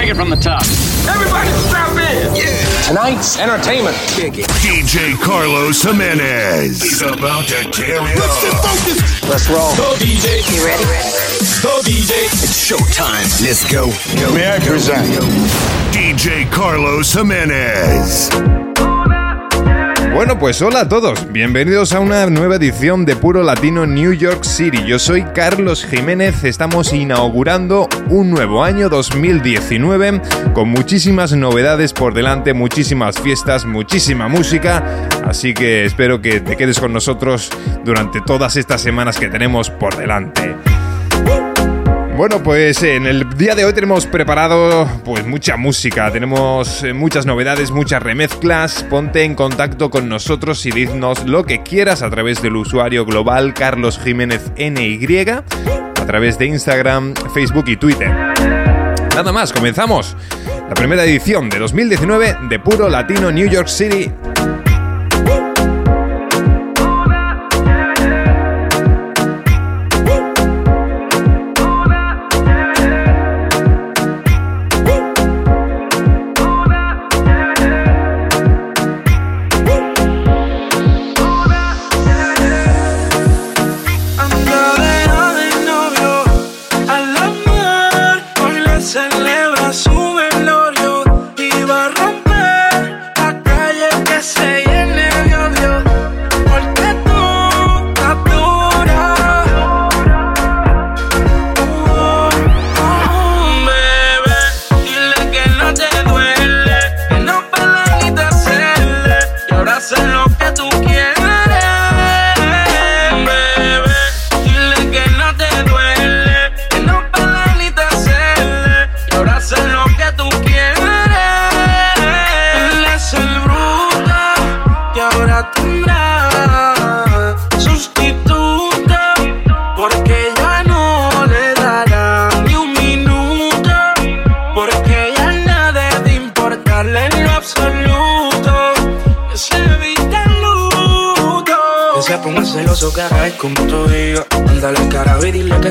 Take it from the top. Everybody strap in. Yeah. Tonight's entertainment. DJ Carlos Jimenez. He's about to carry on. Let's Let's roll. Go DJ. You ready? Go DJ. It's showtime. Let's go. go. May I present DJ Carlos Jimenez. Bueno, pues hola a todos, bienvenidos a una nueva edición de Puro Latino New York City. Yo soy Carlos Jiménez, estamos inaugurando un nuevo año 2019 con muchísimas novedades por delante, muchísimas fiestas, muchísima música, así que espero que te quedes con nosotros durante todas estas semanas que tenemos por delante. Bueno, pues en el día de hoy tenemos preparado pues mucha música, tenemos eh, muchas novedades, muchas remezclas. Ponte en contacto con nosotros y diznos lo que quieras a través del usuario global Carlos Jiménez NY, a través de Instagram, Facebook y Twitter. Nada más, comenzamos la primera edición de 2019 de Puro Latino New York City.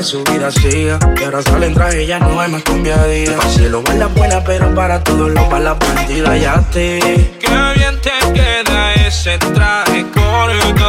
Y que su vida siga. Que ahora sale en traje y ya no hay más cumbia día. Si lo la buena, pero para todos los balas bandidas ya te. Qué bien te queda ese traje corto.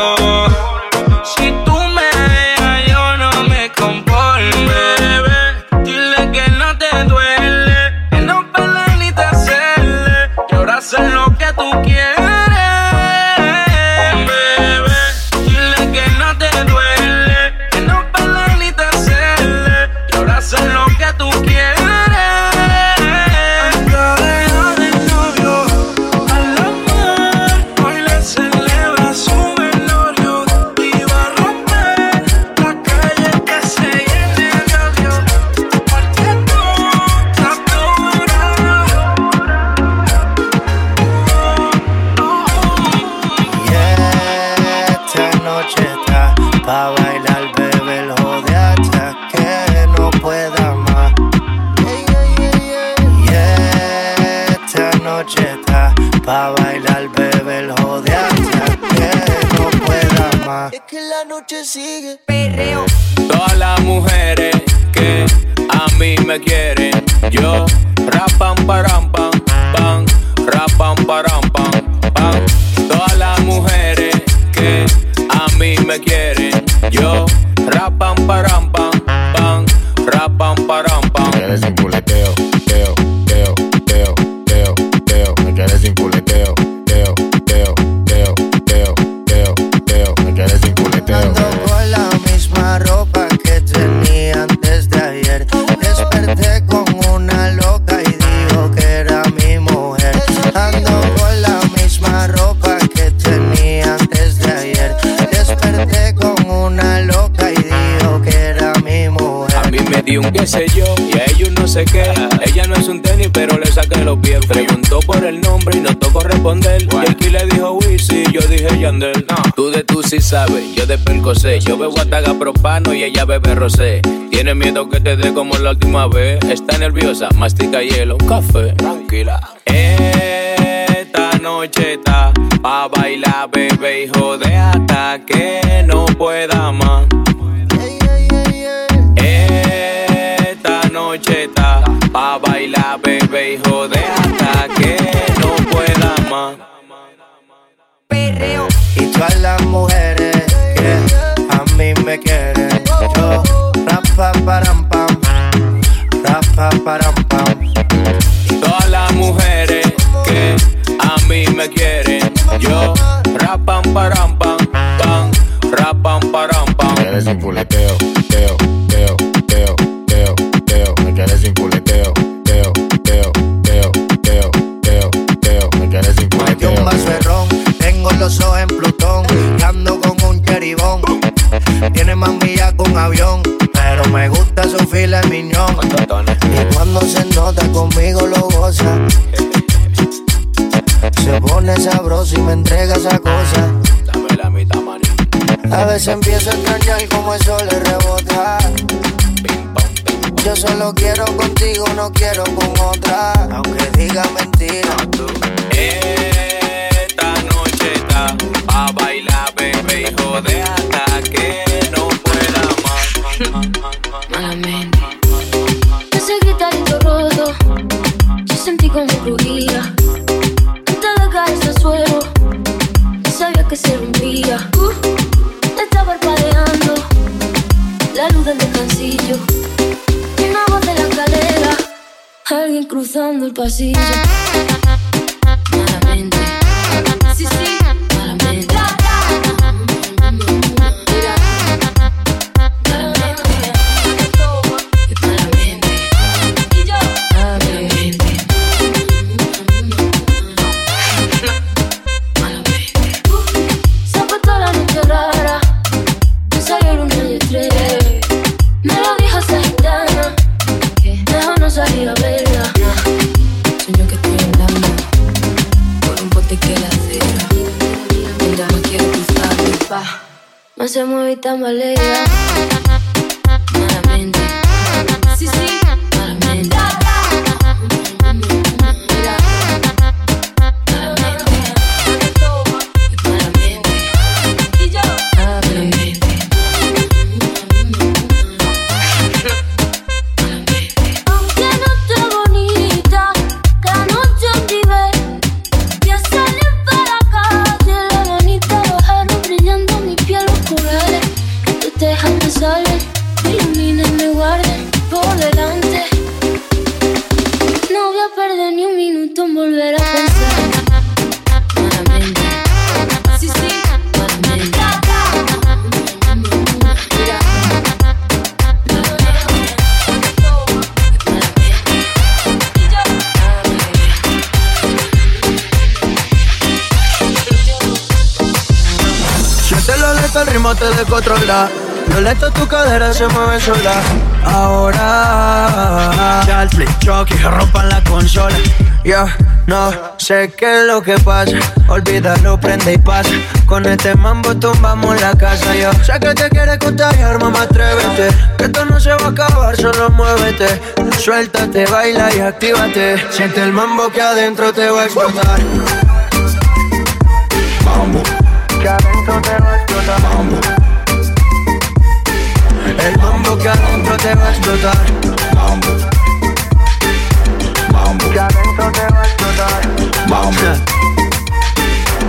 Yo de sé. Yo bebo ataga propano y ella bebe rosé. Tiene miedo que te dé como la última vez. Está nerviosa, mastica hielo, café, tranquila. Esta noche está pa' bailar, bebé, hijo de hasta que no pueda más. Esta noche está pa' bailar baila, bebé, hijo de hasta que no pueda más. Perreo. Y todas las mujeres rapa param pam, rapa param pam. Todas las mujeres que a mí me quieren, yo rapam param pam, pam, rapam param pam. Me sin puleteo, A veces empiezo a extrañar como eso le rebota. Yo solo quiero contigo, no quiero con otra. Aunque diga mentira. Esta noche está a bailar, bebé, hijo de hasta cruzando el pasillo. Ritmo te descontrola. Violento tu cadera se mueve sola. Ahora, ya el flip shock y que rompan la consola. Yo no sé qué es lo que pasa. Olvídalo, prende y pasa. Con este mambo tumbamos la casa. Yo sé que te quieres contagiar, mamá, atrévete. Que esto no se va a acabar, solo muévete. Suéltate, baila y actívate. Siente el mambo que adentro te va a explotar. Mambo, Que adentro te va a explotar. mambo, El mambo que adentro te va a explotar. mambo. Mambo, Que adentro te va a explotar. mambo.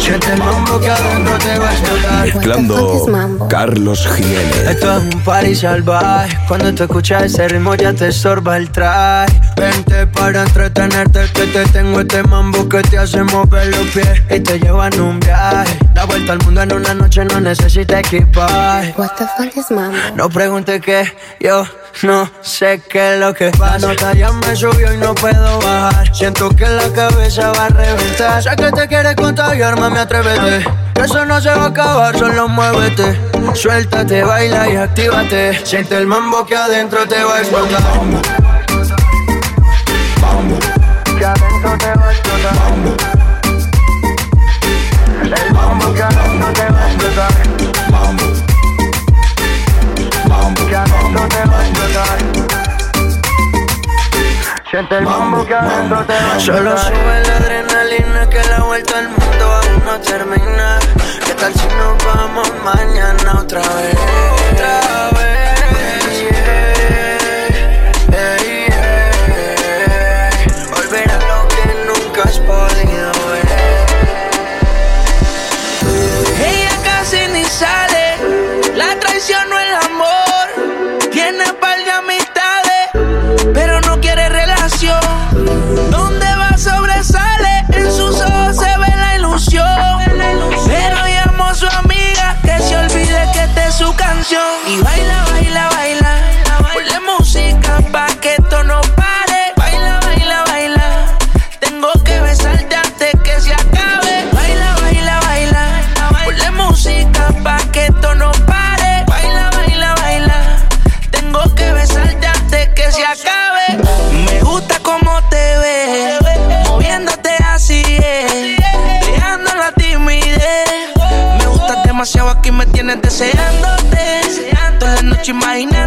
Siente el mambo que adentro te va a explotar. Mezclando Carlos Jiménez. Esto es un party salvaje. Cuando tú escuchas ese ritmo ya te estorba el traje. Vente para entretenerte que te tengo este mambo que te hace mover los pies y te lleva en un viaje. La vuelta al mundo en una noche no necesita equipaje. What the fuck is mambo? No pregunte qué, yo no sé qué es lo que pasa. La nota ya me subió y no puedo bajar. Siento que la cabeza va a reventar. Sé que te quieres contagiar, mami, atrévete. Que eso no se va a acabar, solo muévete. Suéltate, baila y actívate. Siente el mambo que adentro te va a explotar. Mambo, Que adentro te va a explotar. mambo, El mambo que adentro te va a explotar. mambo. Mambo, Que adentro te va a explotar. Siente el mambo que adentro te va a Solo sube la adrenalina que la vuelta al mundo aún no termina. ¿Qué tal si nos vamos mañana otra vez? Otra vez. you might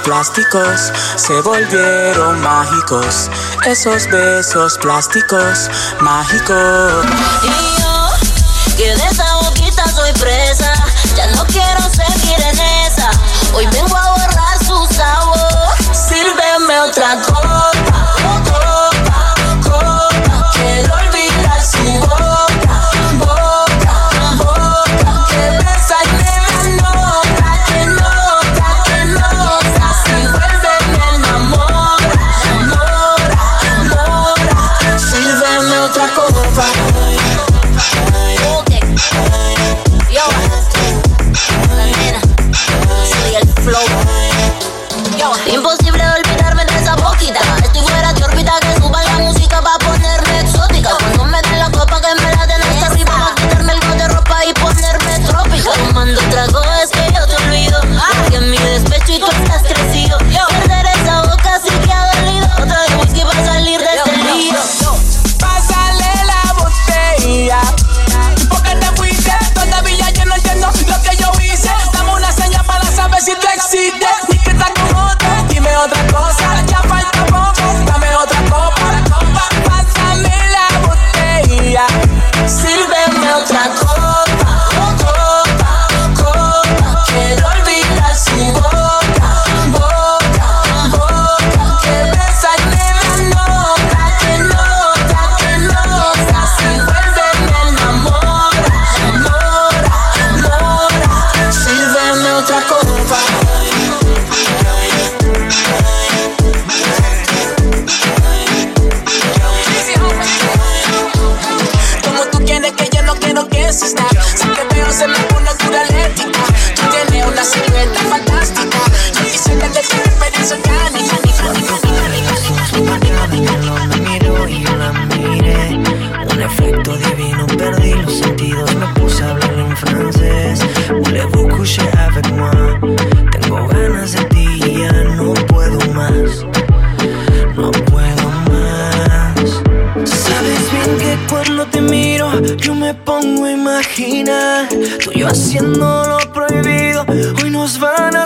plásticos se volvieron mágicos. Esos besos plásticos mágicos. Y yo, que de esa boquita soy presa, ya no quiero seguir en esa. Hoy vengo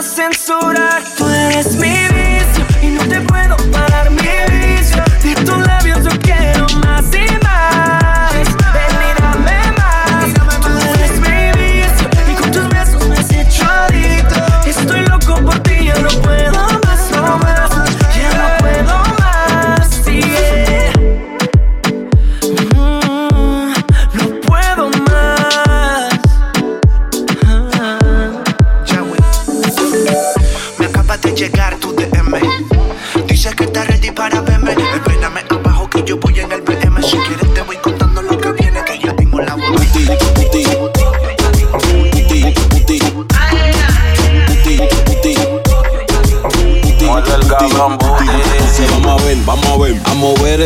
censurar tu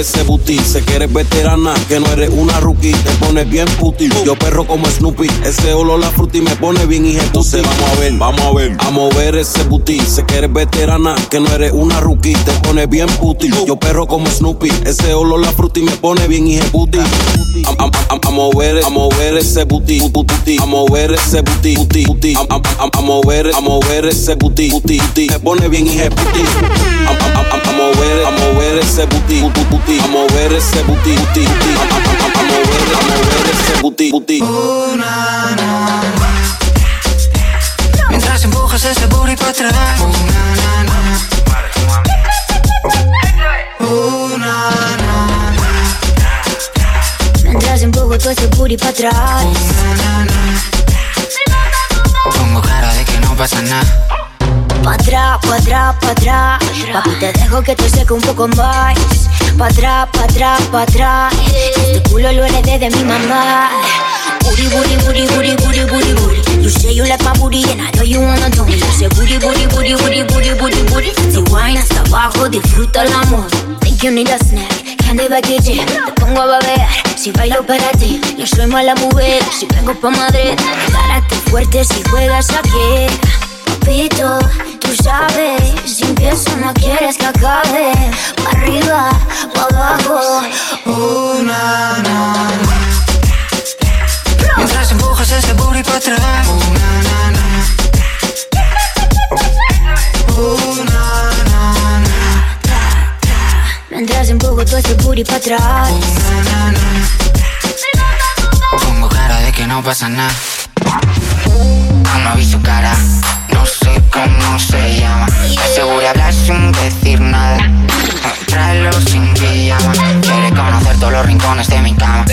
ese booty. Sé que eres veterana, que no eres una rookie. Te pones bien puti. Yo perro como Snoopy. Ese olor la fruta y me pone bien y Entonces vamos a ver, vamos a ver. A mover ese booty. Sé que eres veterana, que no eres una rookie. Te pones bien puti. Yo perro como Snoopy. Ese olor la fruta y me pone bien y puti. A, mover, a mover ese booty. A mover ese booty. A, mover, a mover ese booty. Me pone bien y puti. A, mover, a mover ese booty. A mover ese booty. A, mover, a mover ese booty. Mientras empujas ese booty para atrás. Mientras empujo todo ese booty para atrás. Pongo cara de que no pasa nada. Pa' atrás, pa' atrás, pa' atrás. Papi, te dejo que te seque un poco más. Pa' atrás, pa' atrás, pa' atrás. Este culo lo heredé de mi mamá. Booty, booty, booty, booty, booty, booty, booty. You say you like my booty and I know you wanna do me. You say booty, booty, booty, booty, booty, booty, booty. Si wine hasta abajo, disfruta el amor. Think you need a snack, candy package. Te pongo a babear, si bailo para ti. Yo soy mala mujer, si vengo pa' Madrid. Carácter fuerte si juegas aquí. Papito, tú sabes, si empiezo no quieres que acabe. Pa' arriba, pa' abajo. Una, na, Mientras empujas ese booty para atrás. Una, na, na. Una, na, na. Mientras empujo todo ese booty para atrás. Una, na, na. Pongo cara de que no pasa nada. No vi su cara, no sé cómo se llama. Seguro hablar sin decir nada. Tráelo sin pijama. Quiere conocer todos los rincones de mi cama.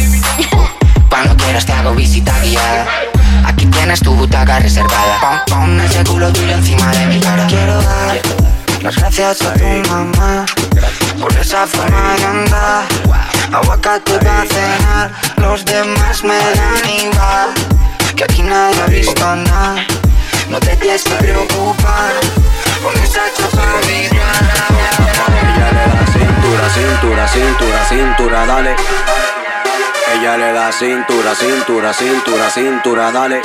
Cuando quieras te hago visita guiada. Aquí tienes tu butaca reservada. Pon, pon ese culo tuyo encima de mi cara. Quiero dar las gracias a tu mamá por esa forma de andar. Aguacate para cenar, los demás me dan igual. Que aquí nadie ha visto nada. No te tienes que preocupar con esa chapa Ella le da cintura, cintura, cintura, cintura, dale. Ella le da cintura, cintura, cintura, cintura, dale.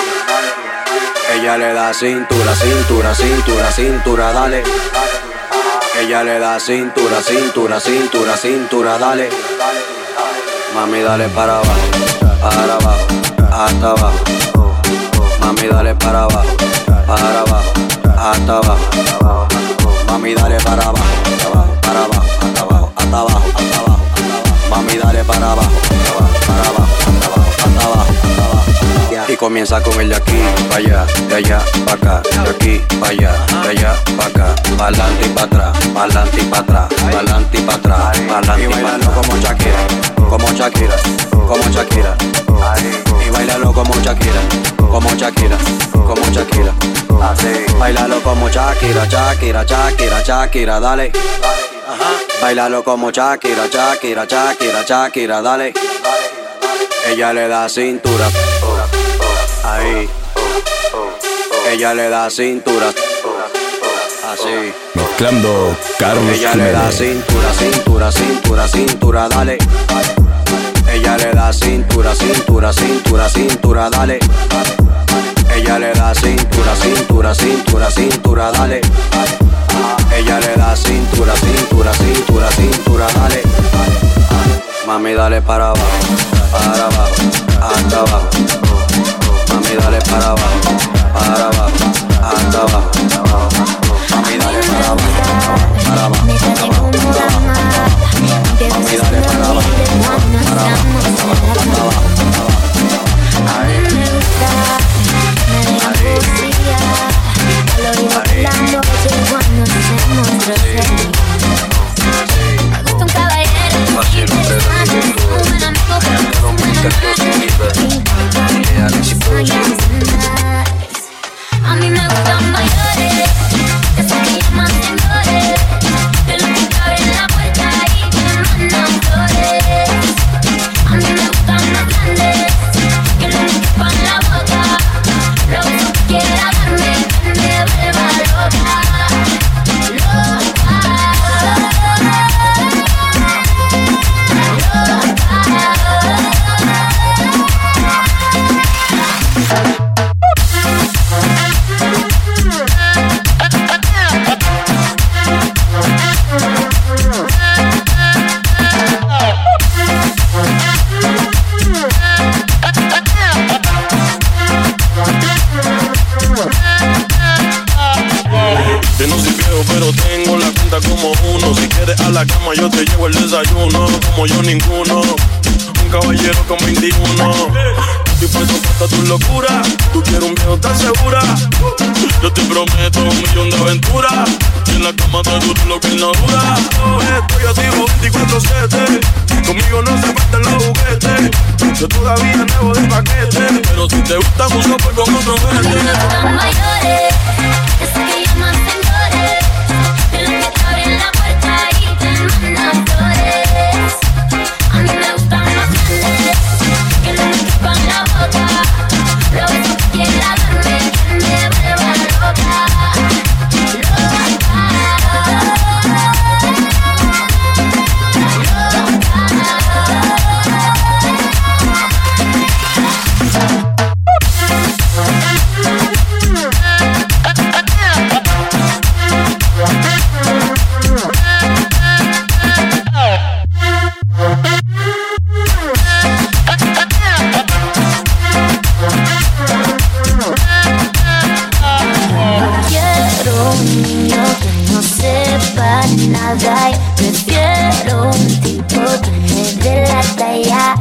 Ella le da cintura, cintura, cintura, cintura, dale. Ella le da cintura, cintura, cintura, cintura, dale. Mami, dale para abajo, para abajo, hasta abajo. Mami, dale para abajo, para abajo, hasta abajo. Mami, dale para abajo, comienza con el de aquí, para allá, de allá, para acá, de aquí, para allá, de allá, para acá, para adelante y para atrás, para adelante y para atrás, para adelante y para atrás, para adelante y para atrás. como Shakira, como Shakira, como Shakira. Y bailalo como Shakira, como Shakira, como Shakira. Bailalo como Shakira, Shakira, Shakira, Shakira, dale. Bailalo como Shakira, Shakira, Shakira, Shakira, dale. Ella le da cintura. Ahí. Ella le da cintura. Así. Mezclando Carlos Ella le da cintura, cintura, cintura, cintura, dale. Ella le da cintura, cintura, cintura, cintura, dale. Ella le da cintura, cintura, cintura, cintura, dale. Ella le da cintura, cintura, cintura, cintura, dale. Mami, dale para abajo, para abajo, hasta abajo. Mami, dale para abajo, para abajo, hasta abajo. Mami, dale para abajo, para abajo, hasta abajo. Mami, dale para abajo, para abajo, hasta abajo, hasta abajo. A mí me gusta, me deja poesía. Al oído de la noche cuando hacemos grosería. Me gusta un caballero, un buen amigo, un buen amante. A mí me gustan mayores, que se llaman señores. prefiero un tipo que de la talla.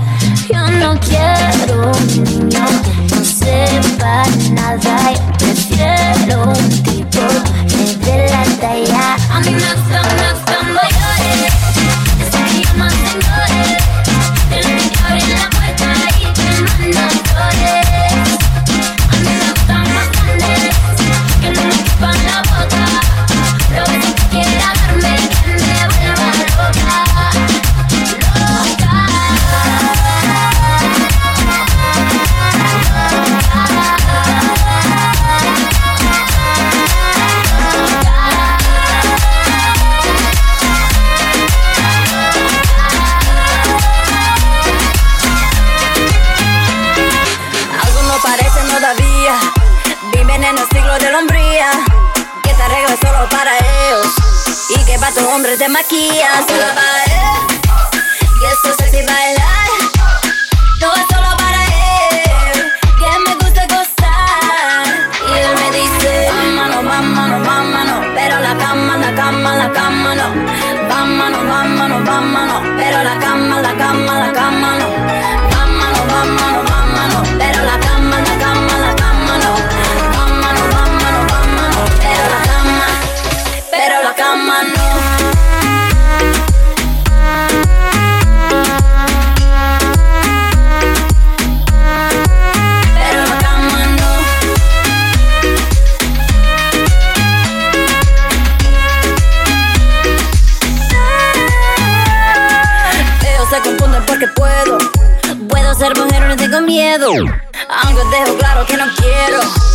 Yo no quiero un niño que no sepa nada. Yo prefiero un tipo que de la talla. A mí me gusta, me gusta. te maquillas, te miedo. Aunque dejo claro que no quiero.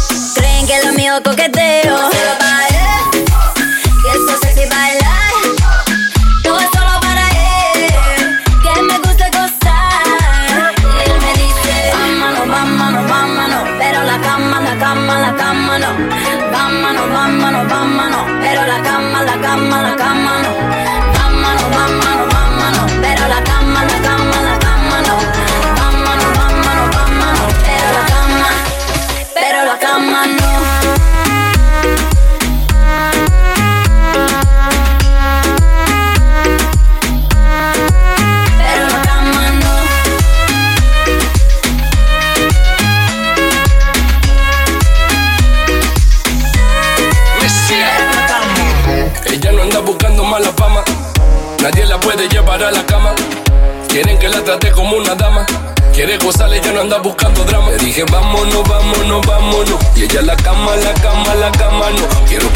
dije vámonos, vámonos, vámonos. Y ella la cama, la cama, la cama, no. Quiero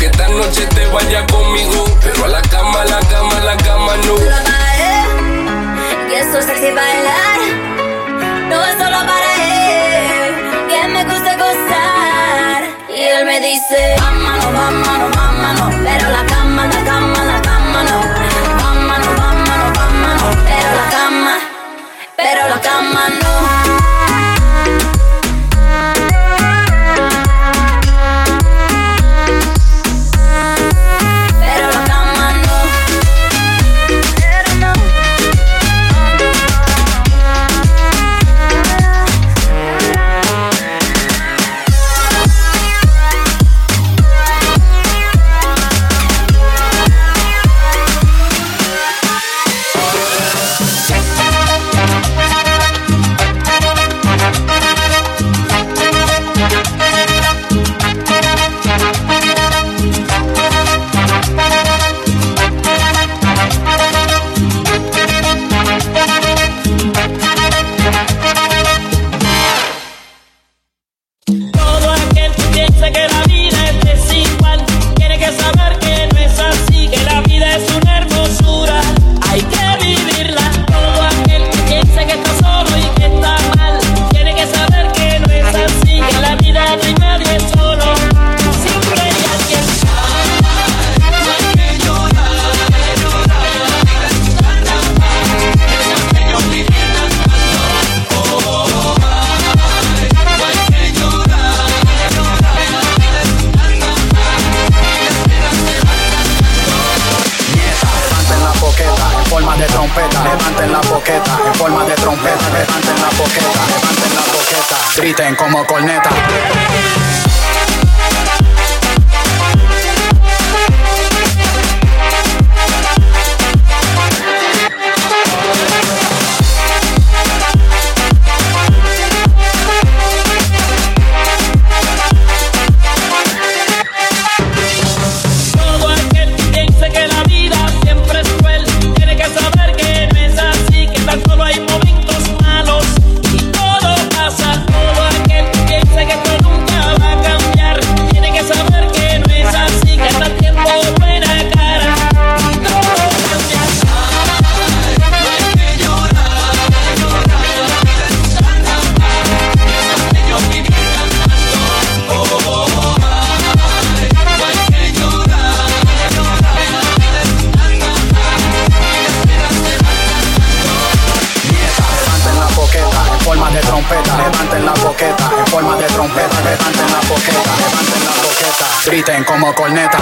como corneta.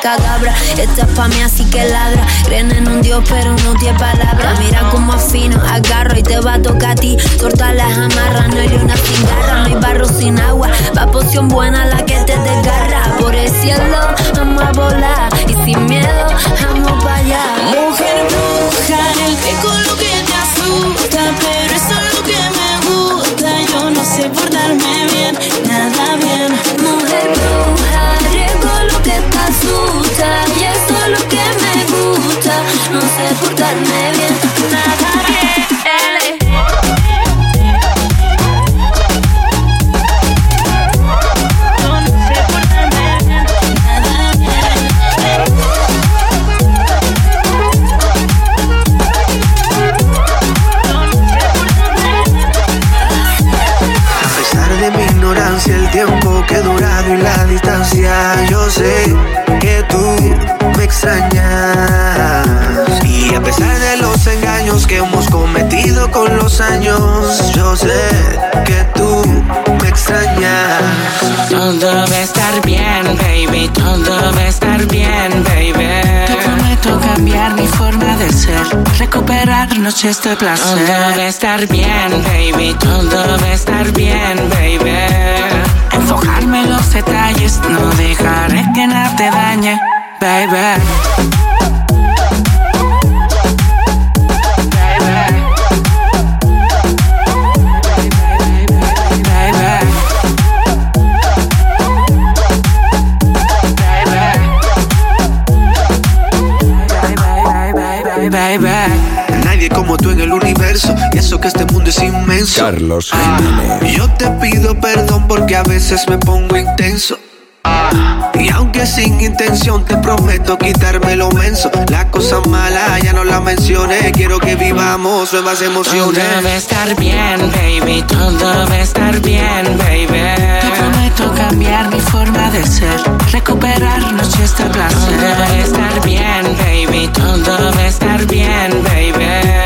Muy cadabra. Esta es pa' así que ladra. Creen en un Dios, pero no tiene palabra. Mira como afino, agarro y te va a tocar a ti. Corta las amarras, no hay una sin garra, no hay barro sin agua. Va poción buena la que te desgarra. Por el cielo, vamos a volar. Y sin miedo, vamos para allá. Portarme bien, nada ignorancia, el tiempo que he durado y la distancia, yo sé con los años, yo sé que tú me extrañas. Todo va a estar bien, baby. Todo va a estar bien, baby. Te prometo cambiar mi forma de ser, recuperarnos este placer. Todo va a estar bien, baby. Todo va a estar bien, baby enfocarme en los detalles, no dejaré que nada te dañe, baby. baby. Nadie como tú en el universo, y eso que este mundo es inmenso. Carlos ah, Yo te pido perdón porque a veces me pongo intenso. Y aunque sin intención te prometo quitarme lo menso Las cosas malas ya no las mencioné Quiero que vivamos nuevas emociones Todo va a estar bien, baby Todo debe estar bien, baby Cambiar mi forma de ser. Recuperarnos este placer. Todo debe estar bien, baby. Todo debe estar bien, baby.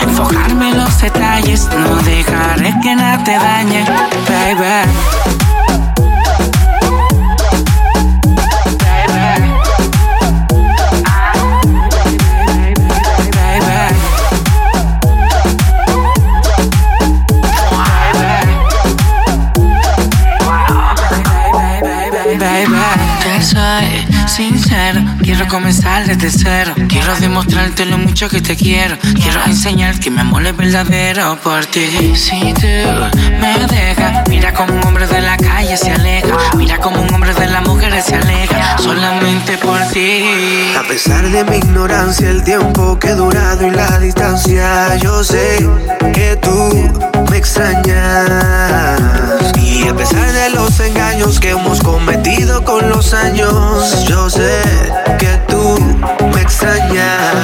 Enfocarme en los detalles No dejaré que nada te dañe, baby sincero. Quiero comenzar desde cero. Quiero demostrarte lo mucho que te quiero. Quiero enseñar que mi amor es verdadero por ti. Si tú me dejas, mira como un hombre de la calle se aleja. Mira como un hombre de las mujeres se aleja. Solamente por ti. A pesar de mi ignorancia, el tiempo que he durado y la distancia, yo sé que tú me extrañas. Años, yo sé que tú me extrañas.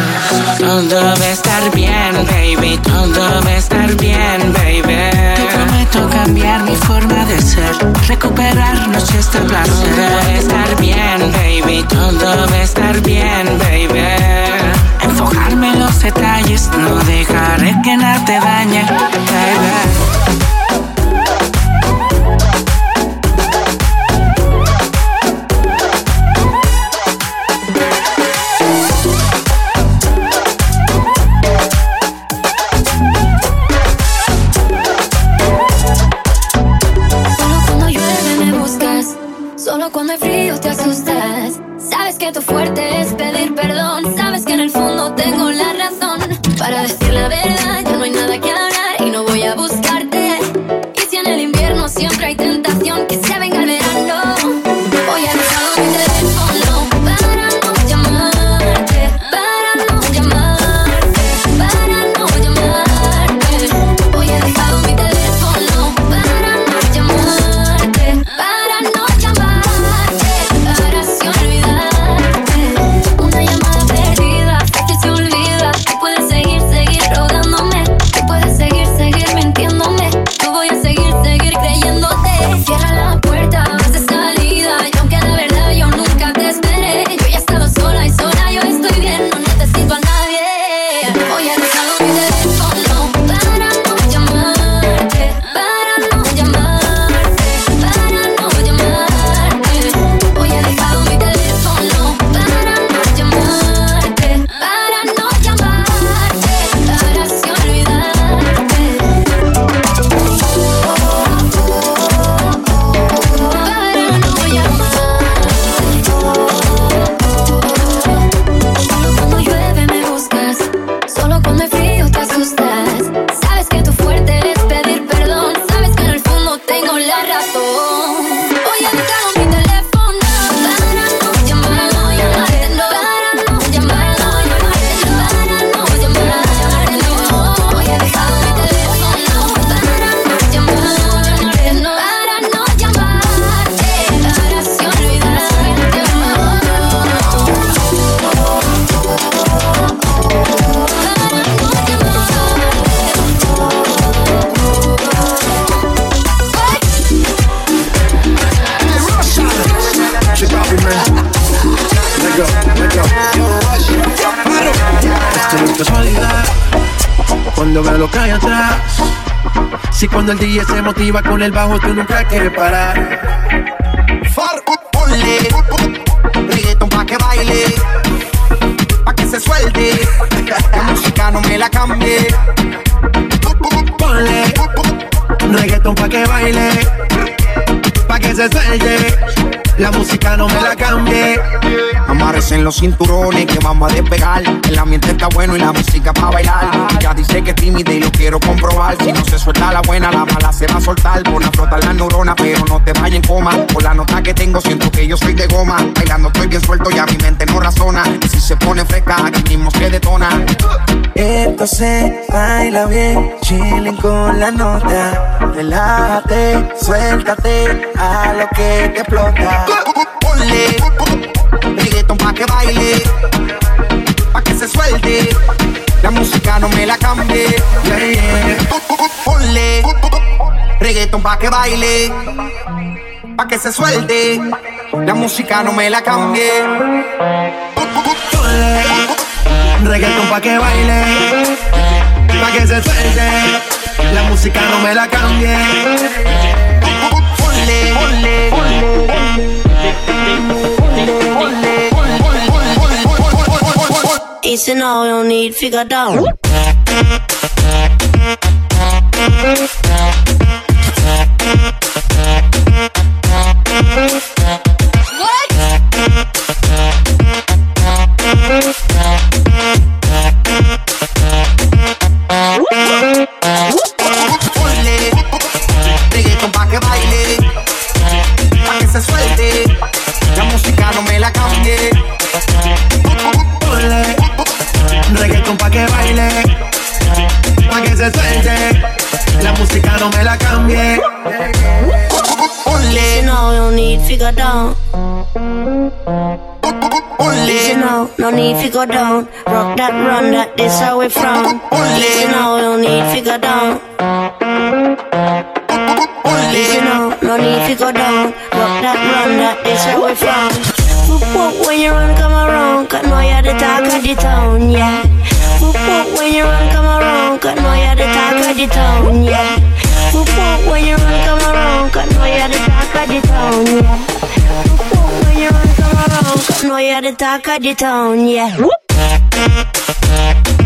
Todo debe estar bien, baby. Todo debe estar bien, baby. Te prometo cambiar mi forma de ser. Recuperarnos este placer. Todo debe estar bien, baby. Todo debe estar bien, baby. Enfocarme en los detalles. No dejaré que nada te dañe, el DJ se motiva con el bajo, tú nunca quieres parar. Cinturones que vamos a despegar. El ambiente está bueno y la música para bailar. Ya dice que es tímida y lo quiero comprobar. Si no se suelta la buena, la mala se va a soltar. Pon a flotar la neurona, pero no te vayas en coma. Por la nota que tengo, siento que yo soy de goma. Bailando estoy bien suelto, ya mi mente no razona. Y si se pone fresca, aquí mismo se detona. Esto se baila bien, chilling con la nota. Relájate, suéltate a lo que te explota. Ponle reggaeton pa' que baile, pa' que se suelte. La música no me la cambie. Ponle reggaeton pa' que baile, pa' que se suelte. La música no me la cambie. Ponle reggaeton pa' que baile, pa' que se suelte. La música no me la cambie. It's an all you need figure out. No need figure down. Rock that, run that, this how we from. Easy now, don't need figure down. Easy now, no need figure down. Rock that, run that, this how we from. Whoop whoop when you run, come around, cause know you're the talk of the town, yeah. Whoop whoop when you run, come around, cause know you're the talk of the town, yeah. Whoop whoop when you run, come around, cause know you're the talk of the town, yeah. Come around, cause know you're the talk of the town, yeah. Mezclando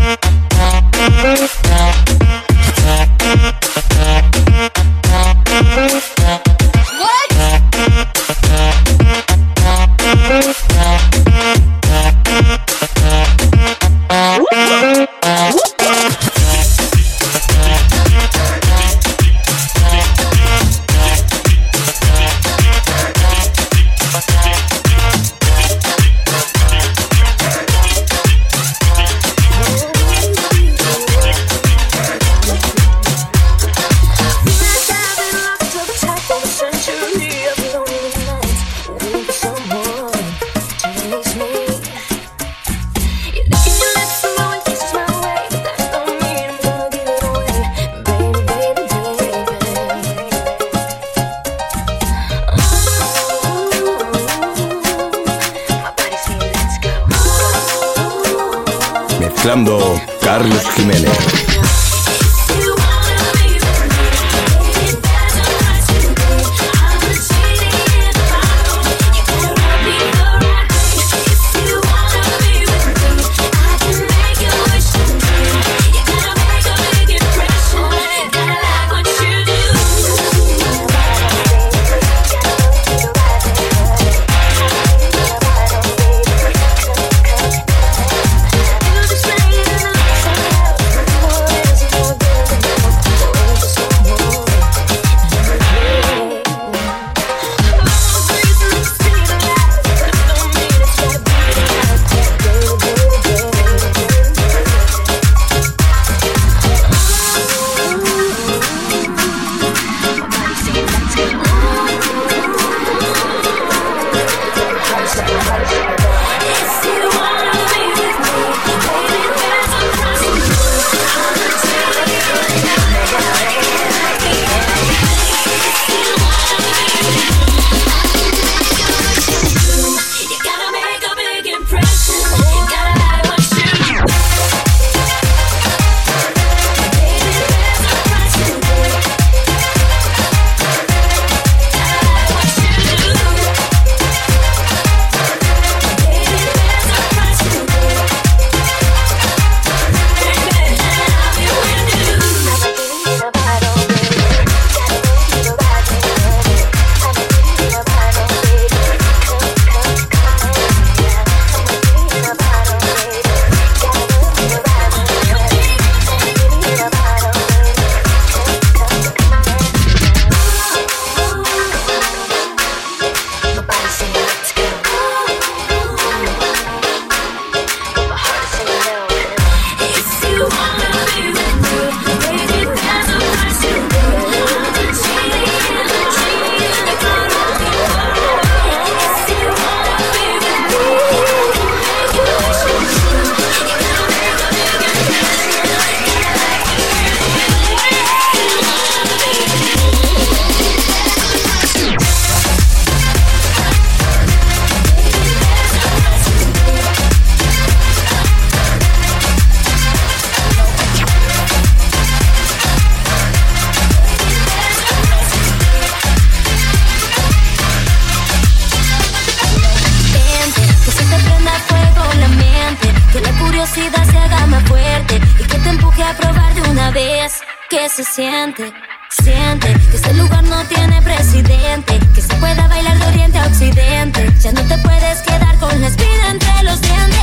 una vez que se siente, siente que este lugar no tiene presidente, que se pueda bailar de oriente a occidente. Ya no te puedes quedar con la espina entre los dientes.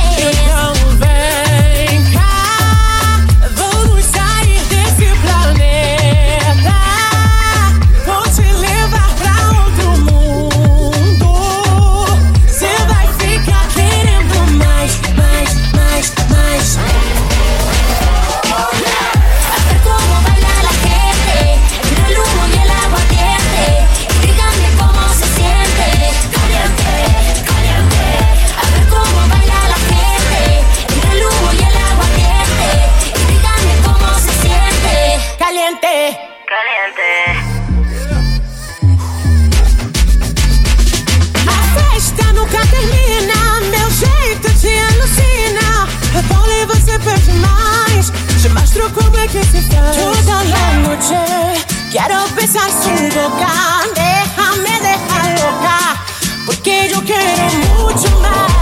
Ayuda la noche, quiero besar su boca, déjame dejar loca, porque yo quiero mucho más.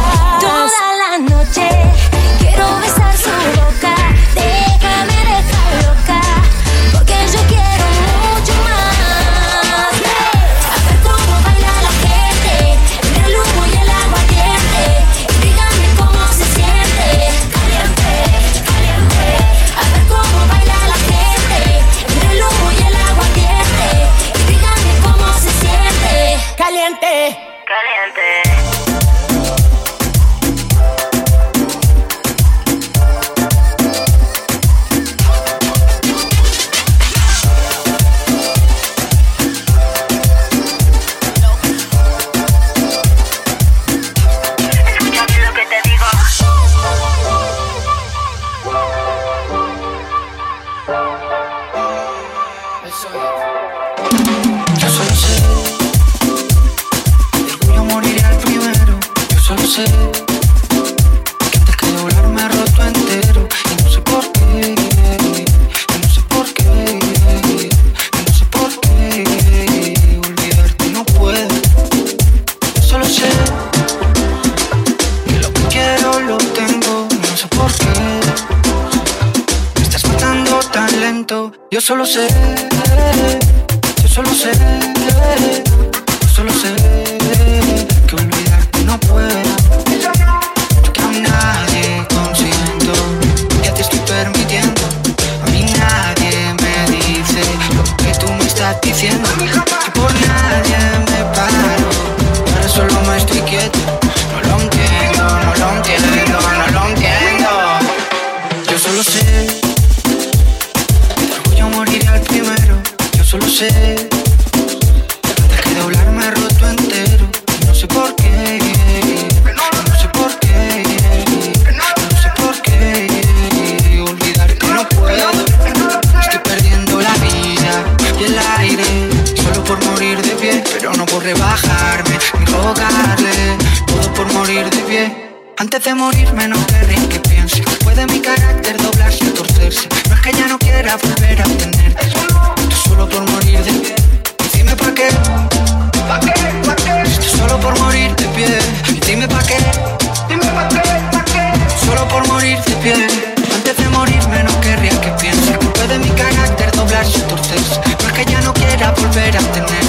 volver a tener.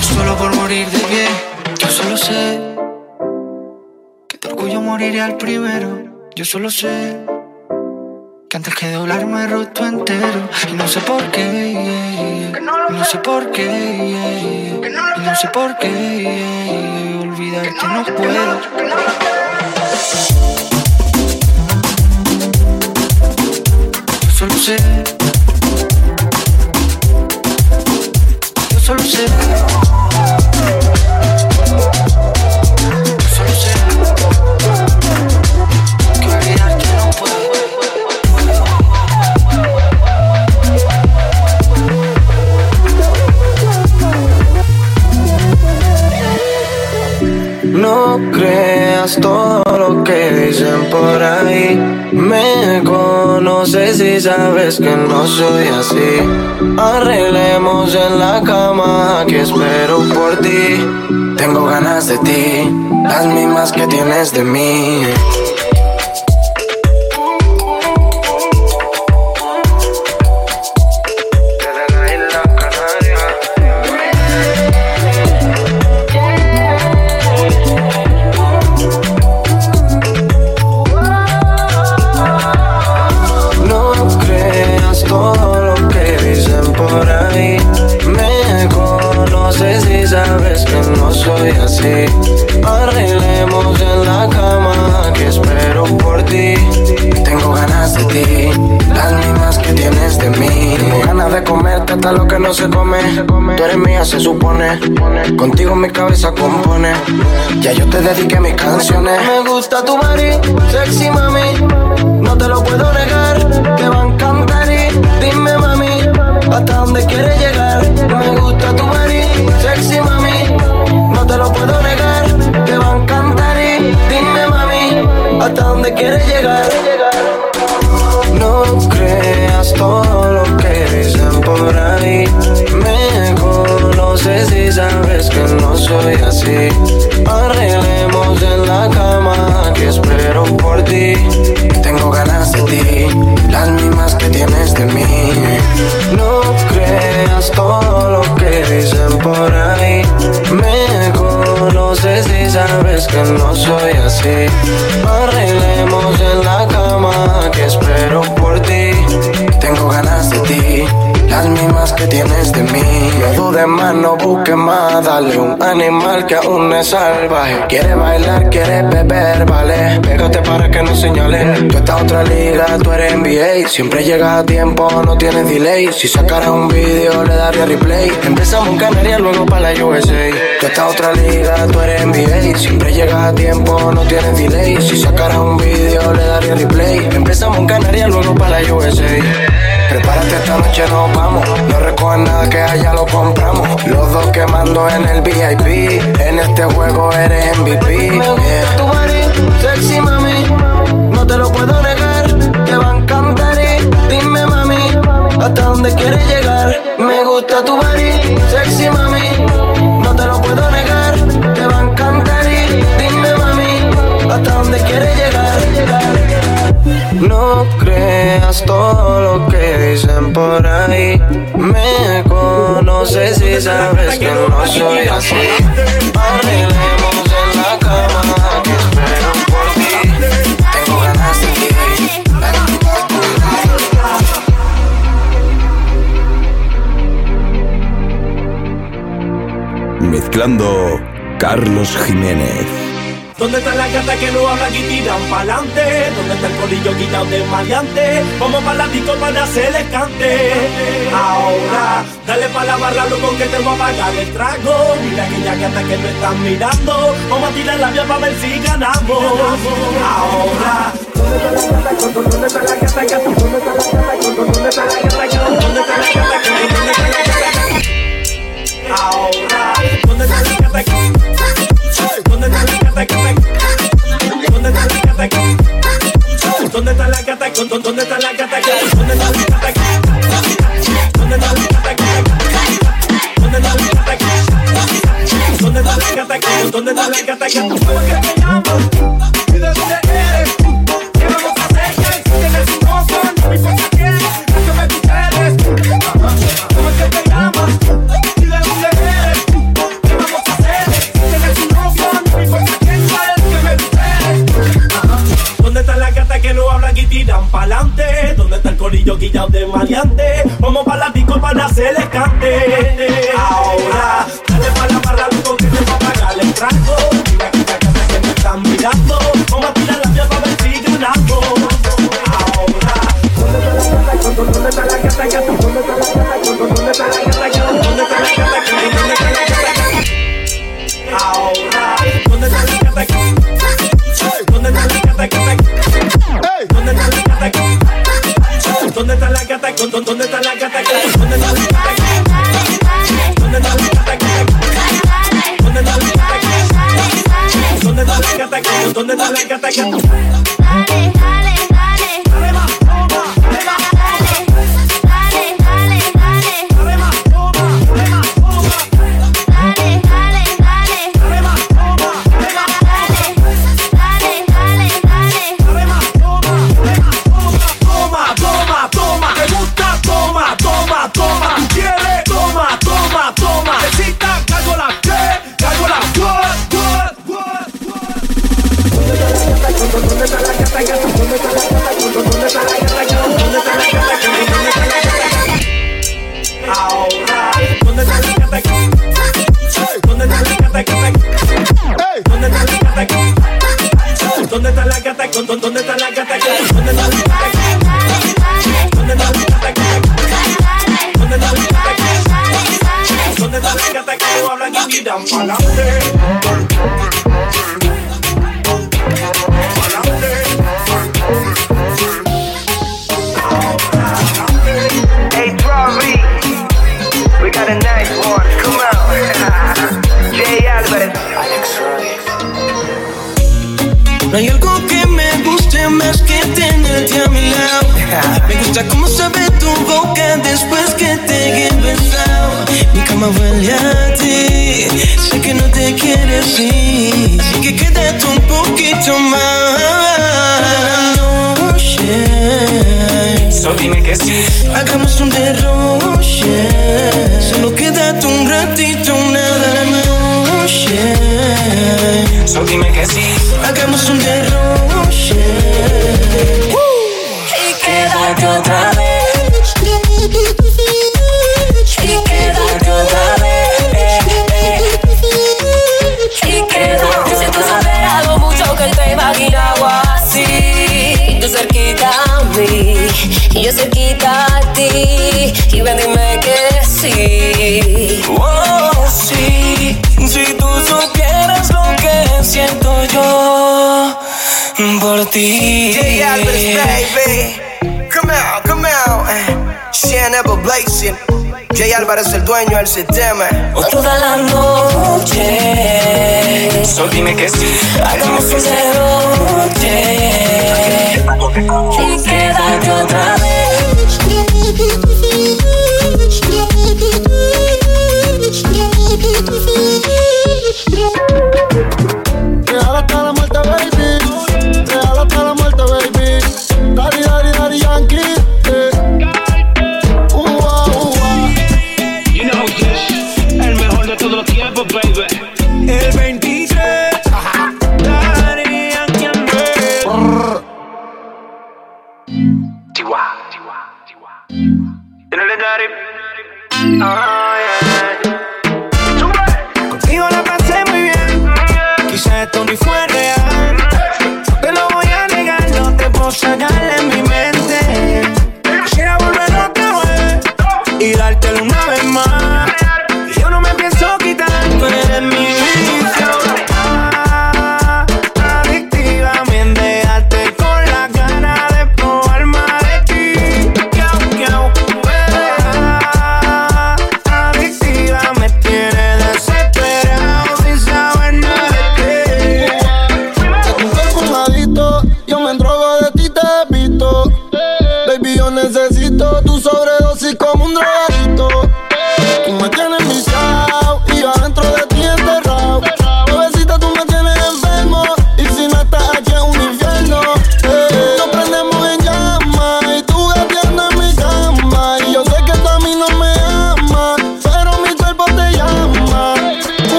Solo por morir de pie. Yo solo sé que de orgullo moriré al primero. Yo solo sé que antes que doblarme he roto entero. Y no sé por qué. Yeah. No sé por qué. Yeah, no sé por qué. Olvidarte no puedo. Yo solo sé. solo sé No creas todo lo que dicen por ahí. Me conoces y sabes que no soy así. Arreglemos en la cama que espero por ti. Tengo ganas de ti, las mismas que tienes de mí. Lo que no se come. Tú eres mía, se supone. Contigo mi cabeza compone. Ya yo te dediqué mis canciones. Me gusta tu mari, sexy mami. No te lo puedo negar, te va a encantar y dime mami, hasta dónde quieres llegar. Me gusta tu mari, sexy mami. No te lo puedo negar, te va a encantar y dime mami, hasta dónde quieres llegar. Conoces y sabes que no soy así. Arreglemos en la cama que espero por ti. Tengo ganas de ti, las mismas que tienes de mí. No creas todo lo que dicen por ahí. Me conoces y sabes que no soy así. Arreglemos en la cama que espero por ti. Tengo ganas de ti, las mismas que tienes de mí. No dudes más, no busques más. Dale un animal que aún es salvaje. Quiere bailar, quiere beber, vale. Pégate para que no señale. Tú estás otra liga, tú eres NBA. Siempre llega a tiempo, no tienes delay. Si sacaras un video, le daría replay. Empezamos en Canarias, luego para la USA. Tú estás otra liga, tú eres NBA. Siempre llega a tiempo, no tienes delay. Si sacaras un video, le daría replay. Empezamos en Canarias, luego para la USA. Prepárate esta noche nos vamos. No recogen nada que allá lo compramos. Los dos quemando en el VIP En este juego eres MVP Me gusta tu body, sexy mami. No te lo puedo negar Te va a encantar y dime mami Hasta dónde quieres llegar Me gusta tu body, sexy mami. No te lo puedo negar no creas todo lo que dicen por ahí. Me conoces y sabes que no soy así. Arreglemos en la cama que espero por ti. Tengo ganas de ti. Mezclando Carlos Jiménez. ¿Dónde está la gata que no habla y tiran pa'lante? ¿Dónde está el colillo quitado de maleante? Vamos pa' la disco para hacer el cante. Ahora, dale pa' la barra, loco, que te voy a pagar el trago. Mira aquella gata que no están mirando. Vamos a tirar la vía para ver si ganamos. Ahora. ¿Dónde está la gata? ¿Dónde está la gata? ¿Dónde está la gata? ¿Dónde está la gata? ¿Dónde está la gata? ¿Dónde está la gata? Ahora, ¿dónde está la gata? ¿Dónde está la gata? ¿Dónde está la gata? ¿Dónde está la gata? ¿Dónde está la gata? ¿Dónde está la gata? ¿Dónde está la gata? ¿Dónde está la gata? ¿Dónde está la gata? ¿Dónde está la gata? ¿Cómo que te? ¿Y de dónde eres? ¿Dónde está la gata? ¿Dónde está la gata? ¿Dónde está la gata? ¿Dónde está la gata? ¿Dónde está la gata? ¿Dónde está la? Dale, so dime que sí. Hagamos un derroche uh, y quédate otra vez. Y quédate otra vez. Y quédate. Si tú sabes lo mucho que te imaginaba así, y tú cerquita a mí y yo cerquita a ti y ven dime que sí. por ti. J Alberts, baby. Come out, come out. Eh. Never Blazing. J Álvarez, el dueño del sistema. O toda la noche. Solo dime que sí. Hagamos un cerote. Y quédate otra vez.